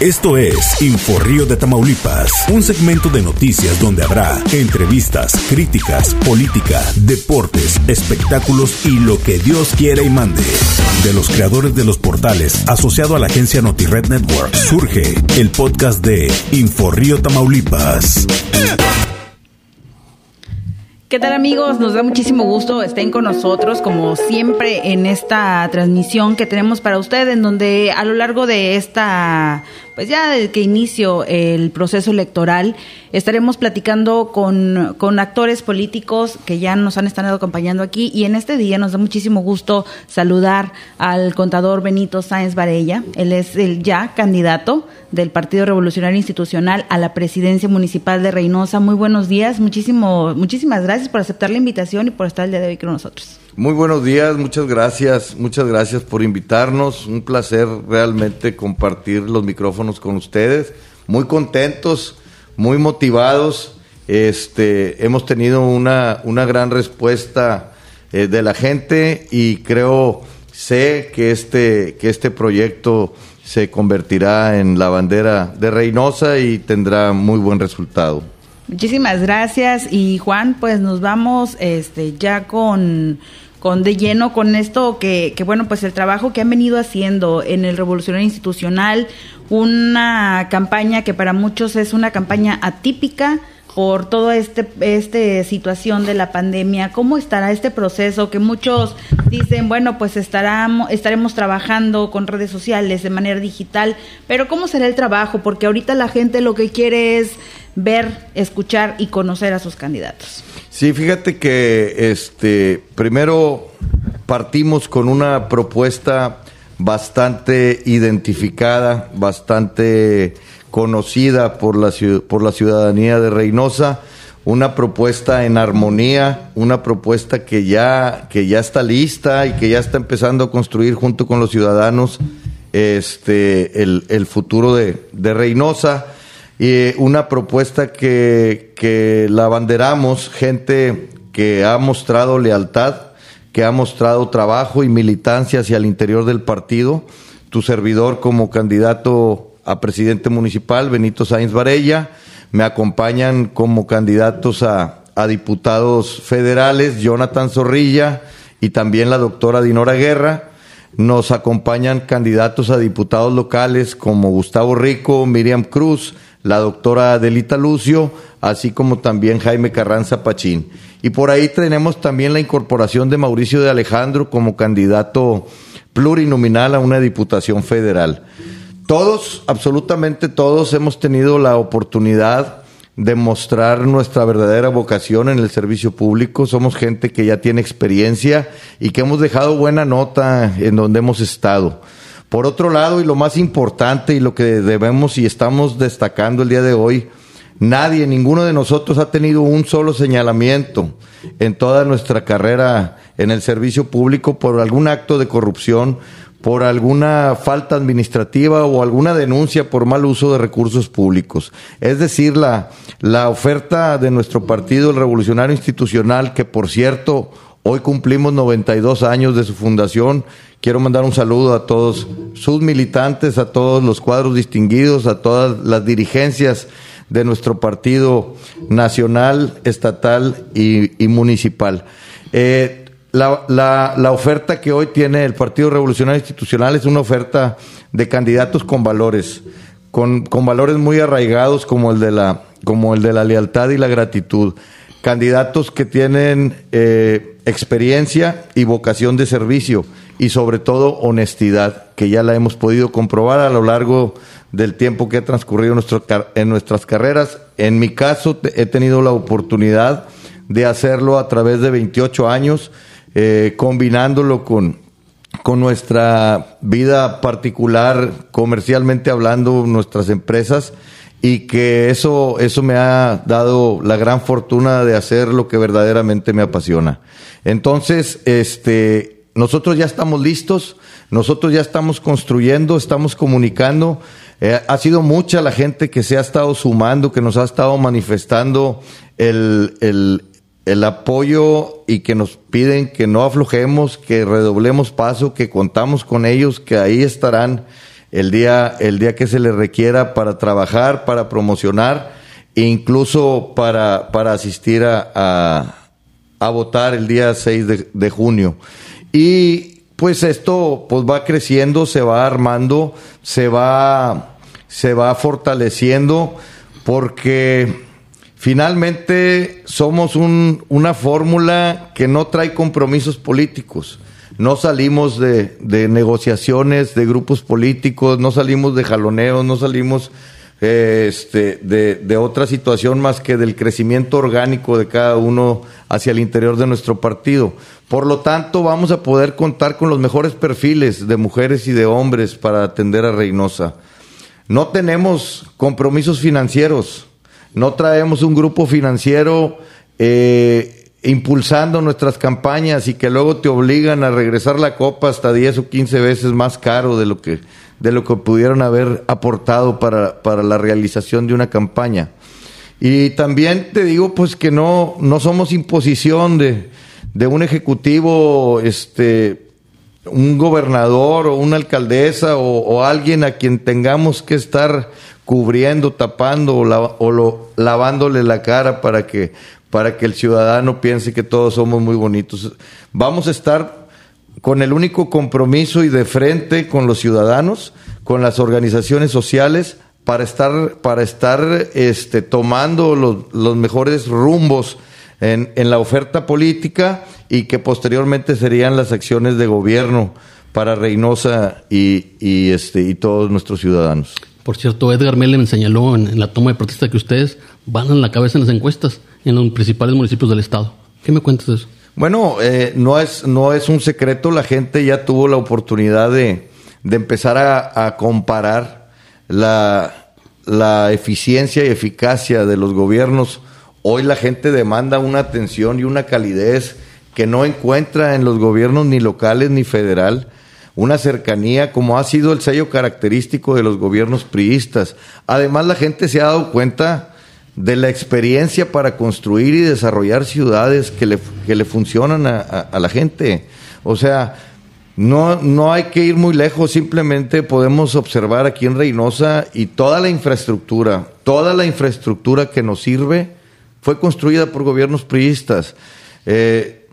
Esto es Inforrío de Tamaulipas, un segmento de noticias donde habrá entrevistas, críticas, política, deportes, espectáculos y lo que Dios quiera y mande. De los creadores de los portales asociado a la agencia NotiRed Network, surge el podcast de Inforrío Tamaulipas. ¿Qué tal amigos? Nos da muchísimo gusto estén con nosotros como siempre en esta transmisión que tenemos para ustedes en donde a lo largo de esta pues ya desde que inicio el proceso electoral, estaremos platicando con, con, actores políticos que ya nos han estado acompañando aquí y en este día nos da muchísimo gusto saludar al contador Benito Sáenz Varella. Él es el ya candidato del Partido Revolucionario Institucional a la presidencia municipal de Reynosa. Muy buenos días, muchísimo, muchísimas gracias por aceptar la invitación y por estar el día de hoy con nosotros. Muy buenos días, muchas gracias, muchas gracias por invitarnos. Un placer realmente compartir los micrófonos con ustedes. Muy contentos, muy motivados. Este, hemos tenido una, una gran respuesta eh, de la gente y creo, sé que este, que este proyecto se convertirá en la bandera de Reynosa y tendrá muy buen resultado. Muchísimas gracias y Juan, pues nos vamos este ya con con de lleno con esto que, bueno, pues el trabajo que han venido haciendo en el Revolucionario Institucional, una campaña que para muchos es una campaña atípica por toda este, este situación de la pandemia. ¿Cómo estará este proceso? Que muchos dicen, bueno, pues estaremos trabajando con redes sociales de manera digital, pero ¿cómo será el trabajo? Porque ahorita la gente lo que quiere es ver, escuchar y conocer a sus candidatos. Sí, fíjate que este primero partimos con una propuesta bastante identificada, bastante conocida por la, por la ciudadanía de Reynosa, una propuesta en armonía, una propuesta que ya, que ya está lista y que ya está empezando a construir junto con los ciudadanos este, el, el futuro de, de Reynosa y una propuesta que, que la abanderamos, gente que ha mostrado lealtad, que ha mostrado trabajo y militancia hacia el interior del partido. Tu servidor como candidato a presidente municipal, Benito Sáenz Varella. Me acompañan como candidatos a, a diputados federales, Jonathan Zorrilla y también la doctora Dinora Guerra. Nos acompañan candidatos a diputados locales como Gustavo Rico, Miriam Cruz, la doctora Adelita Lucio, así como también Jaime Carranza Pachín. Y por ahí tenemos también la incorporación de Mauricio de Alejandro como candidato plurinominal a una diputación federal. Todos, absolutamente todos, hemos tenido la oportunidad de mostrar nuestra verdadera vocación en el servicio público. Somos gente que ya tiene experiencia y que hemos dejado buena nota en donde hemos estado. Por otro lado, y lo más importante y lo que debemos y estamos destacando el día de hoy, nadie, ninguno de nosotros ha tenido un solo señalamiento en toda nuestra carrera en el servicio público por algún acto de corrupción, por alguna falta administrativa o alguna denuncia por mal uso de recursos públicos. Es decir, la, la oferta de nuestro partido, el Revolucionario Institucional, que por cierto, hoy cumplimos 92 años de su fundación, Quiero mandar un saludo a todos sus militantes, a todos los cuadros distinguidos, a todas las dirigencias de nuestro partido nacional, estatal y, municipal. Eh, la, oferta que hoy tiene el Partido Revolucionario Institucional es una oferta de candidatos con valores, con, con valores muy arraigados como el, de la, como el de la lealtad y la gratitud. Candidatos que tienen eh, experiencia y vocación de servicio y sobre todo honestidad, que ya la hemos podido comprobar a lo largo del tiempo que ha transcurrido en nuestras carreras. En mi caso, he tenido la oportunidad de hacerlo a través de 28 años, eh, combinándolo con, con nuestra vida particular, comercialmente hablando, nuestras empresas, y que eso, eso me ha dado la gran fortuna de hacer lo que verdaderamente me apasiona. Entonces, este, nosotros ya estamos listos, nosotros ya estamos construyendo, estamos comunicando. Eh, ha sido mucha la gente que se ha estado sumando, que nos ha estado manifestando el, el, el apoyo y que nos piden que no aflojemos, que redoblemos paso, que contamos con ellos, que ahí estarán el día, el día que se le requiera para trabajar, para promocionar e incluso para, para asistir a, a, votar el día 6 de, de junio. Y pues esto pues va creciendo, se va armando, se va, se va fortaleciendo porque finalmente somos un, una fórmula que no trae compromisos políticos. No salimos de, de, negociaciones de grupos políticos, no salimos de jaloneos, no salimos este, de, de, otra situación más que del crecimiento orgánico de cada uno hacia el interior de nuestro partido. Por lo tanto, vamos a poder contar con los mejores perfiles de mujeres y de hombres para atender a Reynosa. No tenemos compromisos financieros, no traemos un grupo financiero eh, impulsando nuestras campañas y que luego te obligan a regresar la copa hasta 10 o 15 veces más caro de lo que, de lo que pudieron haber aportado para, para la realización de una campaña. Y también te digo pues que no, no somos imposición de, de un ejecutivo, este, un gobernador o una alcaldesa o, alguien a quien tengamos que estar cubriendo, tapando o, o lo, lavándole la cara para que para que el ciudadano piense que todos somos muy bonitos. Vamos a estar con el único compromiso y de frente con los ciudadanos, con las organizaciones sociales, para estar, para estar este, tomando los, los mejores rumbos en, en, la oferta política y que posteriormente serían las acciones de gobierno para Reynosa y, y, este, y todos nuestros ciudadanos. Por cierto, Edgar Mellen señaló en, la toma de protesta que ustedes van la cabeza en las encuestas en los principales municipios del estado. ¿Qué me cuentas de eso? Bueno, eh, no, es, no es un secreto, la gente ya tuvo la oportunidad de, de empezar a, a comparar la, la, eficiencia y eficacia de los gobiernos. Hoy la gente demanda una atención y una calidez que no encuentra en los gobiernos ni locales ni federal una cercanía como ha sido el sello característico de los gobiernos priistas. Además, la gente se ha dado cuenta de la experiencia para construir y desarrollar ciudades que le, que le funcionan a, la gente. O sea, no, no hay que ir muy lejos, simplemente podemos observar aquí en Reynosa y toda la infraestructura, toda la infraestructura que nos sirve fue construida por gobiernos priistas. Eh,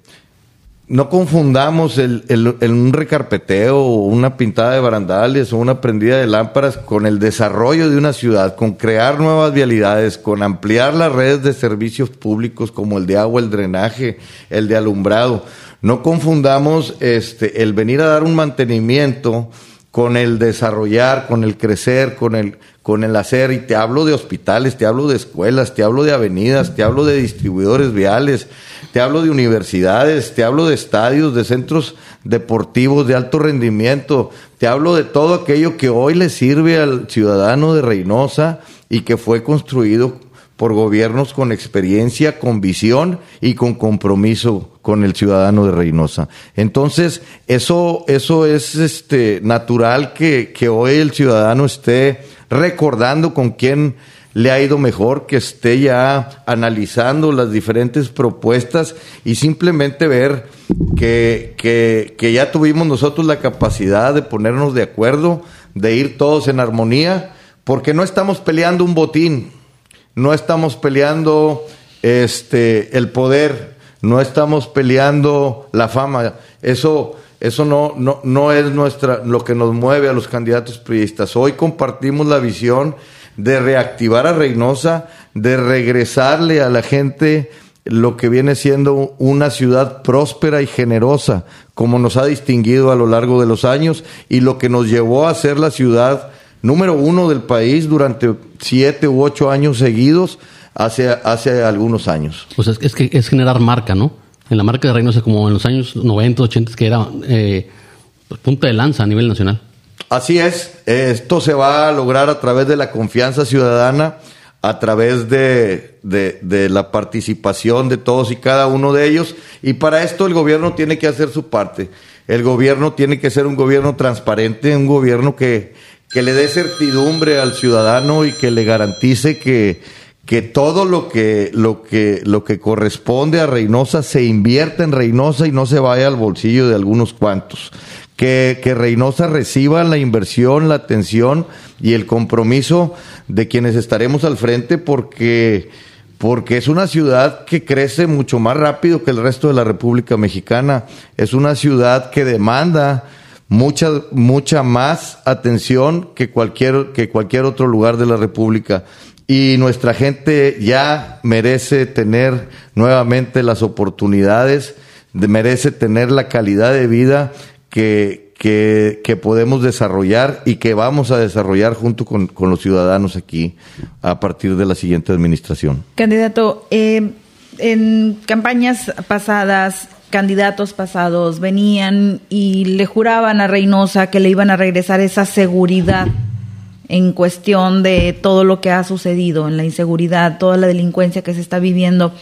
no confundamos el, un recarpeteo o una pintada de barandales o una prendida de lámparas con el desarrollo de una ciudad, con crear nuevas vialidades, con ampliar las redes de servicios públicos como el de agua, el drenaje, el de alumbrado. No confundamos este, el venir a dar un mantenimiento con el desarrollar, con el crecer, con el, con el hacer, y te hablo de hospitales, te hablo de escuelas, te hablo de avenidas, te hablo de distribuidores viales, te hablo de universidades, te hablo de estadios, de centros deportivos de alto rendimiento, te hablo de todo aquello que hoy le sirve al ciudadano de Reynosa y que fue construido por gobiernos con experiencia, con visión y con compromiso con el ciudadano de Reynosa. Entonces, eso, eso es este, natural que, que hoy el ciudadano esté recordando con quién le ha ido mejor, que esté ya analizando las diferentes propuestas y simplemente ver que, que, que ya tuvimos nosotros la capacidad de ponernos de acuerdo, de ir todos en armonía, porque no estamos peleando un botín, no estamos peleando este el poder, no estamos peleando la fama. Eso eso no, no, no es nuestra lo que nos mueve a los candidatos priistas. Hoy compartimos la visión de reactivar a Reynosa, de regresarle a la gente lo que viene siendo una ciudad próspera y generosa, como nos ha distinguido a lo largo de los años y lo que nos llevó a ser la ciudad número uno del país durante siete u ocho años seguidos hace, hace algunos años. Pues es, es que es generar marca, ¿no? En la marca de Reynosa, como en los años 90, 80, que era eh, punta de lanza a nivel nacional. Así es, esto se va a lograr a través de la confianza ciudadana, a través de, la participación de todos y cada uno de ellos, y para esto el gobierno tiene que hacer su parte. El gobierno tiene que ser un gobierno transparente, un gobierno que, le dé certidumbre al ciudadano y que le garantice que, que todo lo que, lo que, lo que corresponde a Reynosa se invierta en Reynosa y no se vaya al bolsillo de algunos cuantos que, Reynosa reciba la inversión, la atención y el compromiso de quienes estaremos al frente porque porque es una ciudad que crece mucho más rápido que el resto de la República Mexicana. Es una ciudad que demanda mucha, mucha más atención que cualquier, que cualquier otro lugar de la República. Y nuestra gente ya merece tener nuevamente las oportunidades, merece tener la calidad de vida que, que, podemos desarrollar y que vamos a desarrollar junto con, los ciudadanos aquí a partir de la siguiente administración. Candidato, eh, en campañas pasadas, candidatos pasados venían y le juraban a Reynosa que le iban a regresar esa seguridad en cuestión de todo lo que ha sucedido, en la inseguridad, toda la delincuencia que se está viviendo.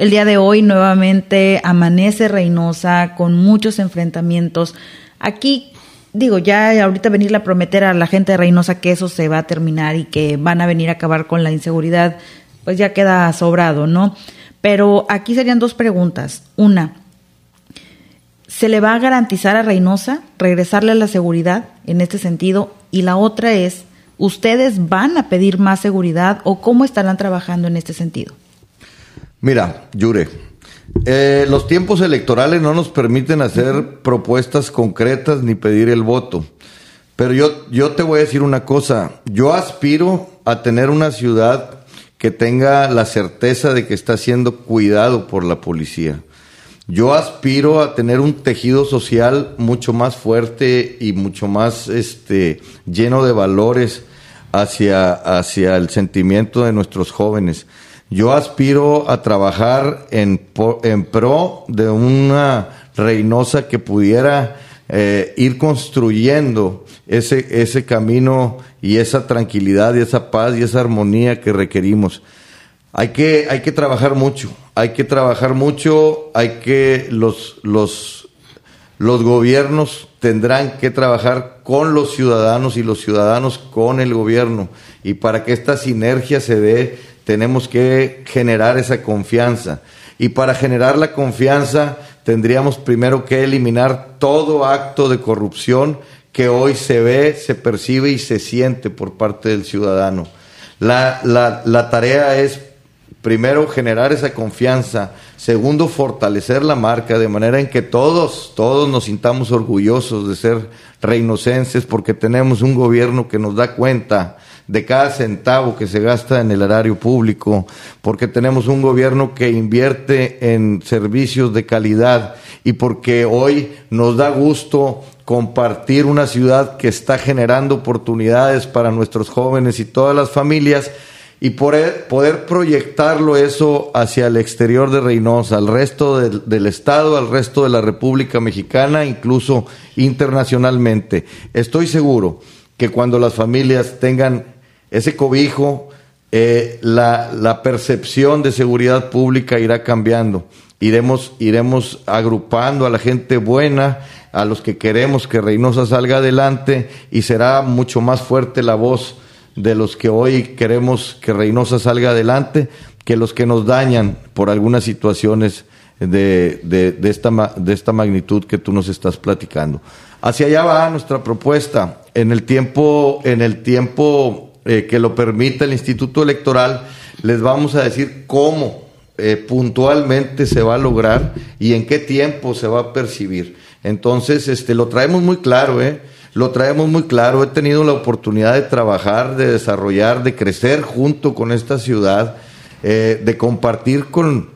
El día de hoy nuevamente amanece Reynosa con muchos enfrentamientos. Aquí, digo, ya ahorita venirle a prometer a la gente de Reynosa que eso se va a terminar y que van a venir a acabar con la inseguridad, pues ya queda sobrado, ¿no? Pero aquí serían dos preguntas. Una, ¿se le va a garantizar a Reynosa regresarle a la seguridad en este sentido? Y la otra es, ¿ustedes van a pedir más seguridad o cómo estarán trabajando en este sentido? Mira, Yure, eh, los tiempos electorales no nos permiten hacer propuestas concretas ni pedir el voto. Pero yo, yo te voy a decir una cosa. Yo aspiro a tener una ciudad que tenga la certeza de que está siendo cuidado por la policía. Yo aspiro a tener un tejido social mucho más fuerte y mucho más este, lleno de valores hacia, hacia el sentimiento de nuestros jóvenes. Yo aspiro a trabajar en, pro de una Reynosa que pudiera eh, ir construyendo ese, ese camino y esa tranquilidad y esa paz y esa armonía que requerimos. Hay que, hay que trabajar mucho, hay que trabajar mucho, hay que los, los, los gobiernos tendrán que trabajar con los ciudadanos y los ciudadanos con el gobierno. Y para que esta sinergia se dé, tenemos que generar esa confianza. Y para generar la confianza tendríamos primero que eliminar todo acto de corrupción que hoy se ve, se percibe y se siente por parte del ciudadano. La, la, la tarea es primero generar esa confianza, segundo fortalecer la marca de manera en que todos, todos nos sintamos orgullosos de ser reinocenses porque tenemos un gobierno que nos da cuenta de cada centavo que se gasta en el erario público, porque tenemos un gobierno que invierte en servicios de calidad y porque hoy nos da gusto compartir una ciudad que está generando oportunidades para nuestros jóvenes y todas las familias y poder, poder proyectarlo eso hacia el exterior de Reynosa, al resto del, Estado, al resto de la República Mexicana, incluso internacionalmente. Estoy seguro que cuando las familias tengan ese cobijo, eh, la, percepción de seguridad pública irá cambiando. Iremos, iremos agrupando a la gente buena, a los que queremos que Reynosa salga adelante y será mucho más fuerte la voz de los que hoy queremos que Reynosa salga adelante que los que nos dañan por algunas situaciones de, de, de, esta, de esta magnitud que tú nos estás platicando. Hacia allá va nuestra propuesta. En el tiempo, en el tiempo eh, que lo permita el Instituto Electoral, les vamos a decir cómo eh, puntualmente se va a lograr y en qué tiempo se va a percibir. Entonces, este, lo traemos muy claro, ¿eh? Lo traemos muy claro. He tenido la oportunidad de trabajar, de desarrollar, de crecer junto con esta ciudad, eh, de compartir con,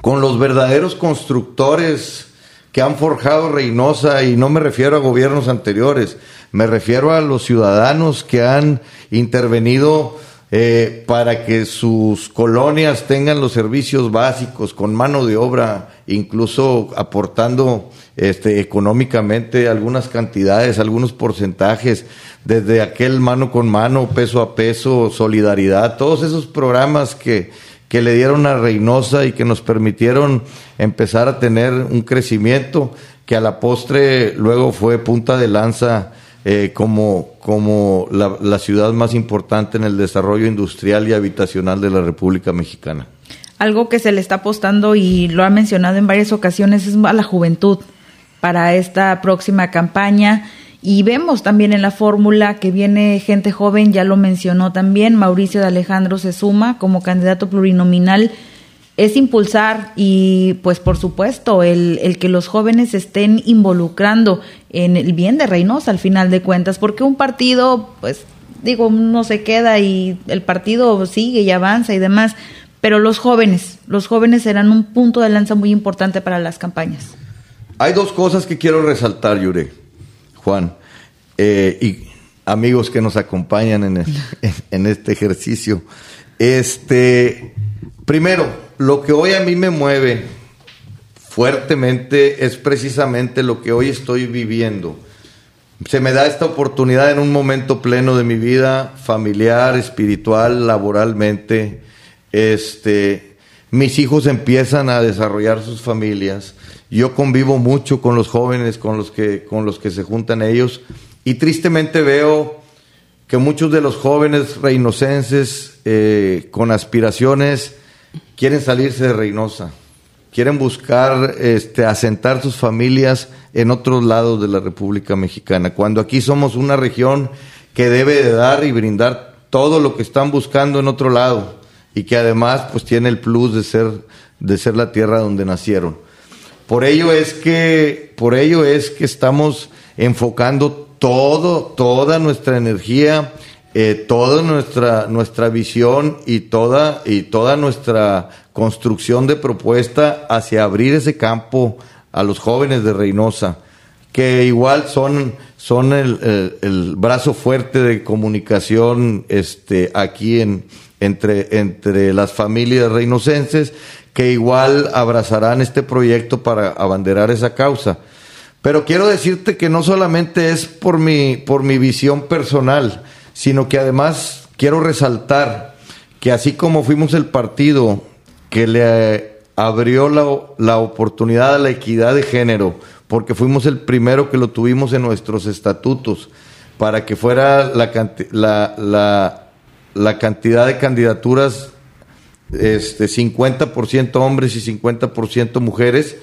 con los verdaderos constructores que han forjado Reynosa, y no me refiero a gobiernos anteriores, me refiero a los ciudadanos que han intervenido eh, para que sus colonias tengan los servicios básicos con mano de obra, incluso aportando este, económicamente algunas cantidades, algunos porcentajes, desde aquel mano con mano, peso a peso, solidaridad, todos esos programas que, que le dieron a Reynosa y que nos permitieron empezar a tener un crecimiento que a la postre luego fue punta de lanza eh, como, como la, la, ciudad más importante en el desarrollo industrial y habitacional de la República Mexicana. Algo que se le está apostando y lo ha mencionado en varias ocasiones es a la juventud para esta próxima campaña. Y vemos también en la fórmula que viene gente joven, ya lo mencionó también, Mauricio de Alejandro se suma como candidato plurinominal. Es impulsar y pues por supuesto el, el que los jóvenes estén involucrando en el bien de Reynosa al final de cuentas, porque un partido pues digo, no se queda y el partido sigue y avanza y demás, pero los jóvenes, los jóvenes serán un punto de lanza muy importante para las campañas. Hay dos cosas que quiero resaltar, Yure. Juan, eh, y amigos que nos acompañan en, en, este ejercicio. Este, primero, lo que hoy a mí me mueve fuertemente es precisamente lo que hoy estoy viviendo. Se me da esta oportunidad en un momento pleno de mi vida, familiar, espiritual, laboralmente. Este, mis hijos empiezan a desarrollar sus familias yo convivo mucho con los jóvenes, con los que, con los que se juntan ellos, y tristemente veo que muchos de los jóvenes reinocenses eh, con aspiraciones quieren salirse de Reynosa, quieren buscar este, asentar sus familias en otros lados de la República Mexicana, cuando aquí somos una región que debe de dar y brindar todo lo que están buscando en otro lado y que además pues tiene el plus de ser, de ser la tierra donde nacieron. Por ello es que, por ello es que estamos enfocando todo, toda nuestra energía, eh, toda nuestra, nuestra visión y toda, y toda nuestra construcción de propuesta hacia abrir ese campo a los jóvenes de Reynosa, que igual son, son el, brazo fuerte de comunicación este, aquí en, entre, entre las familias reinocenses que igual abrazarán este proyecto para abanderar esa causa. Pero quiero decirte que no solamente es por mi, por mi visión personal, sino que además quiero resaltar que así como fuimos el partido que le abrió la, la oportunidad a la equidad de género, porque fuimos el primero que lo tuvimos en nuestros estatutos, para que fuera la, la, la, la cantidad de candidaturas este, 50% hombres y 50% mujeres.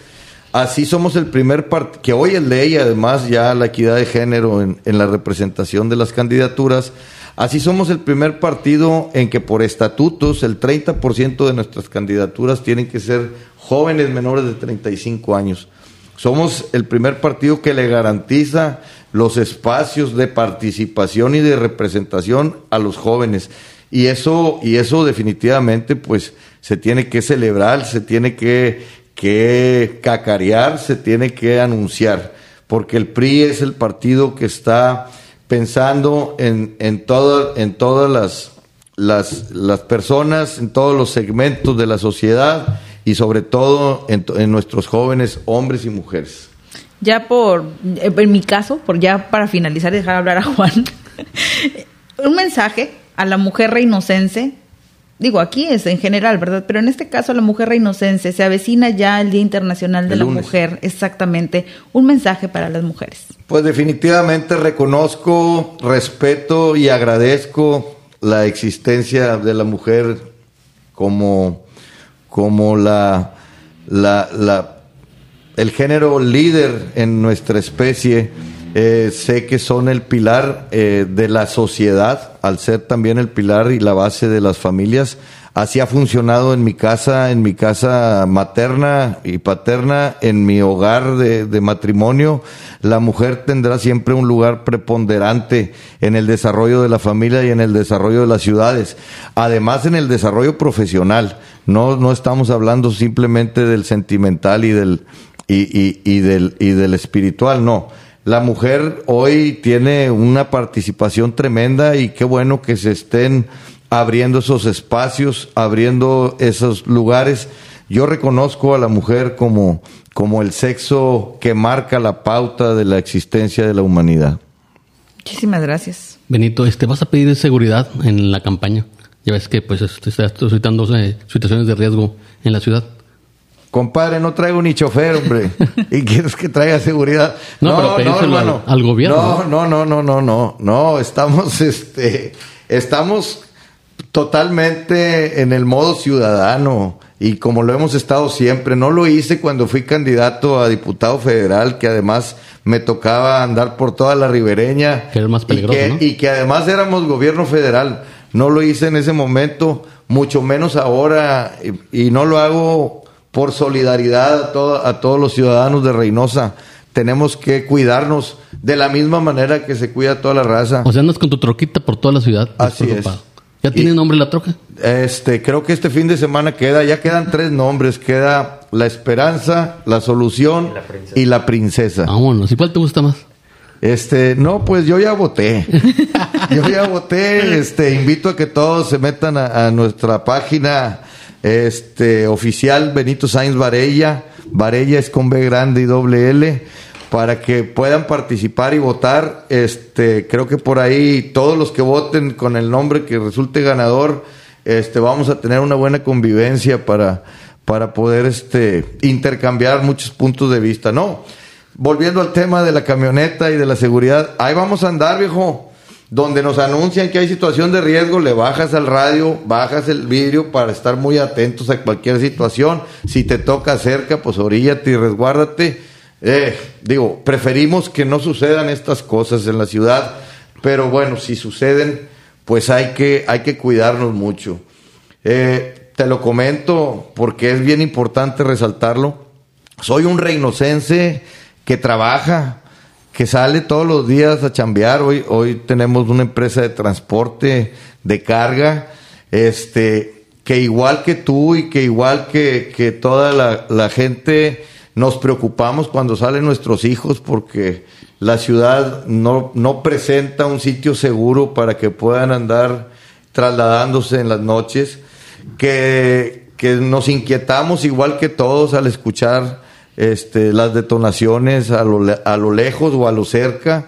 Así somos el primer partido, que hoy es ley, además ya la equidad de género en, en la representación de las candidaturas. Así somos el primer partido en que por estatutos el 30% de nuestras candidaturas tienen que ser jóvenes menores de 35 años. Somos el primer partido que le garantiza los espacios de participación y de representación a los jóvenes. Y eso, y eso definitivamente, pues, se tiene que celebrar, se tiene que, que cacarear, se tiene que anunciar, porque el PRI es el partido que está pensando en, en, en todas las, las, las personas, en todos los segmentos de la sociedad y sobre todo en, en nuestros jóvenes hombres y mujeres. Ya por, en mi caso, por ya para finalizar dejar hablar a Juan, un mensaje a la mujer reinocense, digo aquí es en general, ¿verdad? Pero en este caso a la mujer reinocense se avecina ya el Día Internacional de la Mujer, exactamente, un mensaje para las mujeres. Pues definitivamente reconozco, respeto y agradezco la existencia de la mujer como, como la, la, la el género líder en nuestra especie eh, sé que son el pilar eh, de la sociedad, al ser también el pilar y la base de las familias. Así ha funcionado en mi casa, en mi casa materna y paterna, en mi hogar de, matrimonio. La mujer tendrá siempre un lugar preponderante en el desarrollo de la familia y en el desarrollo de las ciudades. Además, en el desarrollo profesional. No, no estamos hablando simplemente del sentimental y del, y del, y del espiritual, no la mujer hoy tiene una participación tremenda y qué bueno que se estén abriendo esos espacios, abriendo esos lugares. Yo reconozco a la mujer como, como el sexo que marca la pauta de la existencia de la humanidad. Muchísimas gracias. Benito, este, ¿vas a pedir seguridad en la campaña? Ya ves que pues estás suscitando eh, situaciones de riesgo en la ciudad. Compadre, no traigo ni chofer, hombre. y quieres que traiga seguridad. No, no, no Al, gobierno. No, no, no, no, no, no. estamos, este, estamos totalmente en el modo ciudadano. y como lo hemos estado siempre, no lo hice cuando fui candidato a diputado federal, que además me tocaba andar por toda la ribereña. Que era más peligroso, y que, ¿no? y que además éramos gobierno federal. No lo hice en ese momento, mucho menos ahora, y, y no lo hago por solidaridad a, todo- a todos los ciudadanos de Reynosa. Tenemos que cuidarnos de la misma manera que se cuida toda la raza. O sea, andas con tu troquita por toda la ciudad. Así es. ¿Ya tiene nombre la troca? Este, creo que este fin de semana queda, ya quedan tres nombres, queda la esperanza, la solución y la princesa. Vámonos. ¿Y cuál te gusta más? Este, no, pues yo ya voté. yo ya voté. Este, invito a que todos se metan a, a nuestra página este, oficial Benito Sainz Varella. Varella es con B grande y doble L. Para que puedan participar y votar. Este, creo que por ahí todos los que voten con el nombre que resulte ganador, este, vamos a tener una buena convivencia para, para poder este, intercambiar muchos puntos de vista. No, volviendo al tema de la camioneta y de la seguridad, ahí vamos a andar, viejo. Donde nos anuncian que hay situación de riesgo, le bajas al radio, bajas el vidrio para estar muy atentos a cualquier situación. Si te toca cerca, pues oríllate y resguárdate. Eh, digo, preferimos que no sucedan estas cosas en la ciudad, pero bueno, si suceden, pues hay que, hay que cuidarnos mucho. Eh, te lo comento porque es bien importante resaltarlo. Soy un reinocense que trabaja, que sale todos los días a chambear. Hoy, hoy tenemos una empresa de transporte de carga, este, que igual que tú y que igual que, que toda la, la gente nos preocupamos cuando salen nuestros hijos porque la ciudad no, no presenta un sitio seguro para que puedan andar trasladándose en las noches, que, que nos inquietamos igual que todos al escuchar este, las detonaciones a lo, a lo lejos o a lo cerca,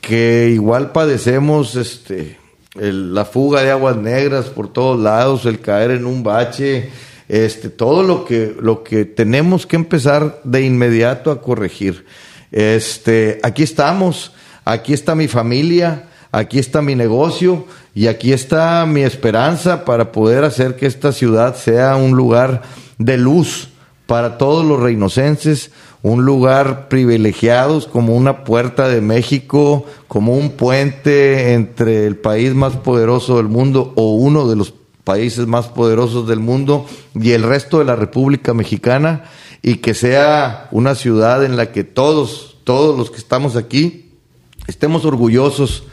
que igual padecemos este, el- la fuga de aguas negras por todos lados, el caer en un bache, este, todo lo que, lo que tenemos que empezar de inmediato a corregir. Este, aquí estamos, aquí está mi familia, aquí está mi negocio y aquí está mi esperanza para poder hacer que esta ciudad sea un lugar de luz para todos los reinocenses, un lugar privilegiados como una puerta de México, como un puente entre el país más poderoso del mundo o uno de los países más poderosos del mundo y el resto de la República Mexicana y que sea una ciudad en la que todos, todos los que estamos aquí, estemos orgullosos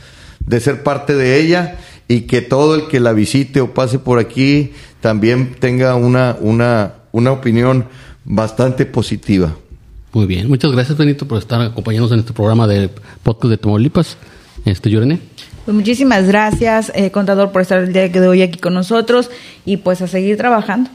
de ser parte de ella y que todo el que la visite o pase por aquí también tenga una, una, una opinión bastante positiva. Muy bien. Muchas gracias, Benito, por estar acompañándonos en este programa de podcast de Tamaulipas. Este, Yorene. Pues muchísimas gracias, eh, contador, por estar el día de hoy aquí con nosotros y pues a seguir trabajando.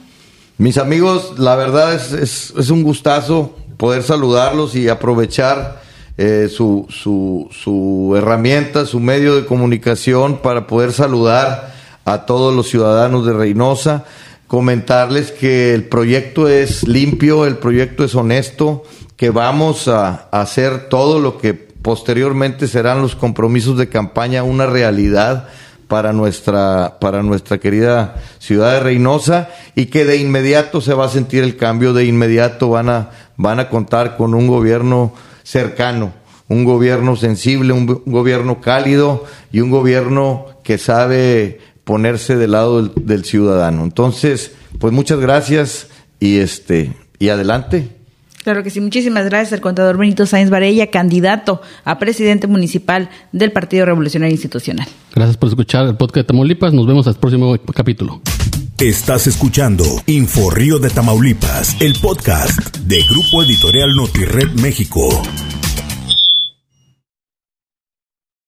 Mis amigos, la verdad es, es, es un gustazo poder saludarlos y aprovechar eh, su, su, su herramienta, su medio de comunicación para poder saludar a todos los ciudadanos de Reynosa, comentarles que el proyecto es limpio, el proyecto es honesto, que vamos a, hacer todo lo que posteriormente serán los compromisos de campaña una realidad para nuestra, para nuestra querida ciudad de Reynosa y que de inmediato se va a sentir el cambio, de inmediato van a, van a contar con un gobierno cercano, un gobierno sensible, un gobierno cálido y un gobierno que sabe ponerse del lado del, del ciudadano. Entonces, pues muchas gracias y este, y adelante. Claro que sí, muchísimas gracias al contador Benito Sáenz Varella, candidato a presidente municipal del Partido Revolucionario Institucional. Gracias por escuchar el podcast de Tamaulipas. Nos vemos al próximo capítulo. Estás escuchando Info Río de Tamaulipas, el podcast de Grupo Editorial Notired México.